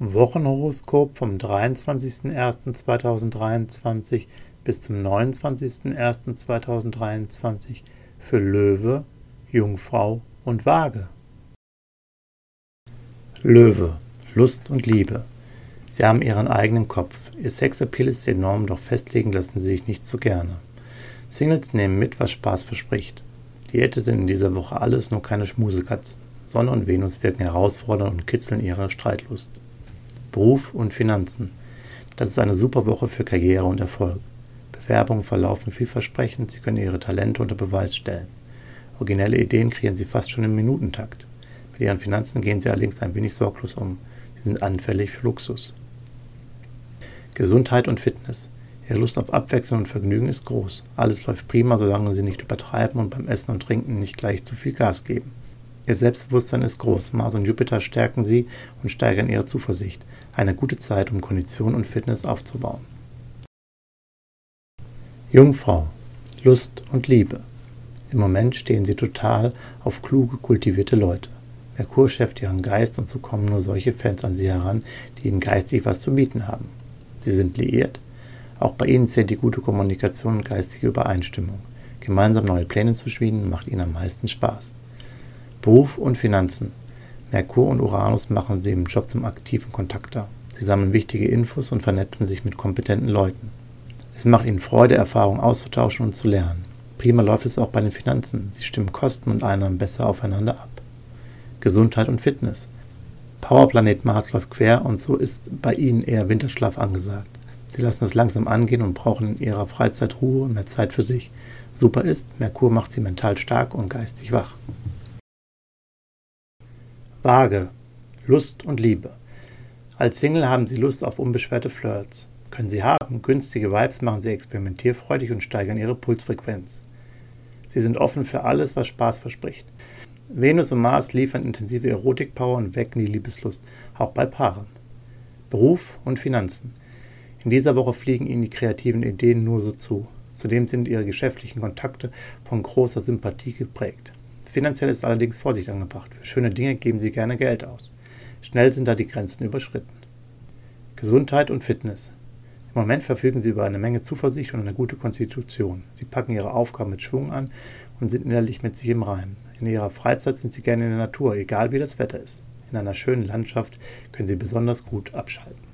Wochenhoroskop vom 23.01.2023 bis zum 29.01.2023 für Löwe, Jungfrau und Waage. Löwe, Lust und Liebe. Sie haben ihren eigenen Kopf. Ihr Sexappeal ist enorm, doch festlegen lassen sie sich nicht so gerne. Singles nehmen mit, was Spaß verspricht. Diäte sind in dieser Woche alles, nur keine Schmusekatzen. Sonne und Venus wirken herausfordernd und kitzeln ihre Streitlust. Beruf und Finanzen. Das ist eine super Woche für Karriere und Erfolg. Bewerbungen verlaufen vielversprechend, Sie können Ihre Talente unter Beweis stellen. Originelle Ideen kreieren Sie fast schon im Minutentakt. Mit Ihren Finanzen gehen Sie allerdings ein wenig sorglos um. Sie sind anfällig für Luxus. Gesundheit und Fitness. Ihre Lust auf Abwechslung und Vergnügen ist groß. Alles läuft prima, solange Sie nicht übertreiben und beim Essen und Trinken nicht gleich zu viel Gas geben. Ihr Selbstbewusstsein ist groß. Mars und Jupiter stärken sie und steigern ihre Zuversicht. Eine gute Zeit, um Kondition und Fitness aufzubauen. Jungfrau. Lust und Liebe. Im Moment stehen sie total auf kluge, kultivierte Leute. Merkur schärft ihren Geist und so kommen nur solche Fans an sie heran, die ihnen geistig was zu bieten haben. Sie sind liiert. Auch bei ihnen zählt die gute Kommunikation und geistige Übereinstimmung. Gemeinsam neue Pläne zu schmieden macht ihnen am meisten Spaß. Beruf und Finanzen. Merkur und Uranus machen sie im Job zum aktiven Kontakter. Sie sammeln wichtige Infos und vernetzen sich mit kompetenten Leuten. Es macht ihnen Freude, Erfahrungen auszutauschen und zu lernen. Prima läuft es auch bei den Finanzen. Sie stimmen Kosten und Einnahmen besser aufeinander ab. Gesundheit und Fitness. Powerplanet Mars läuft quer und so ist bei ihnen eher Winterschlaf angesagt. Sie lassen es langsam angehen und brauchen in ihrer Freizeit Ruhe und mehr Zeit für sich. Super ist, Merkur macht sie mental stark und geistig wach. Waage, Lust und Liebe. Als Single haben Sie Lust auf unbeschwerte Flirts. Können Sie haben. Günstige Vibes machen Sie experimentierfreudig und steigern Ihre Pulsfrequenz. Sie sind offen für alles, was Spaß verspricht. Venus und Mars liefern intensive Erotikpower und wecken die Liebeslust, auch bei Paaren. Beruf und Finanzen. In dieser Woche fliegen Ihnen die kreativen Ideen nur so zu. Zudem sind Ihre geschäftlichen Kontakte von großer Sympathie geprägt. Finanziell ist allerdings Vorsicht angebracht. Für schöne Dinge geben Sie gerne Geld aus. Schnell sind da die Grenzen überschritten. Gesundheit und Fitness. Im Moment verfügen Sie über eine Menge Zuversicht und eine gute Konstitution. Sie packen Ihre Aufgaben mit Schwung an und sind innerlich mit sich im Reim. In Ihrer Freizeit sind Sie gerne in der Natur, egal wie das Wetter ist. In einer schönen Landschaft können Sie besonders gut abschalten.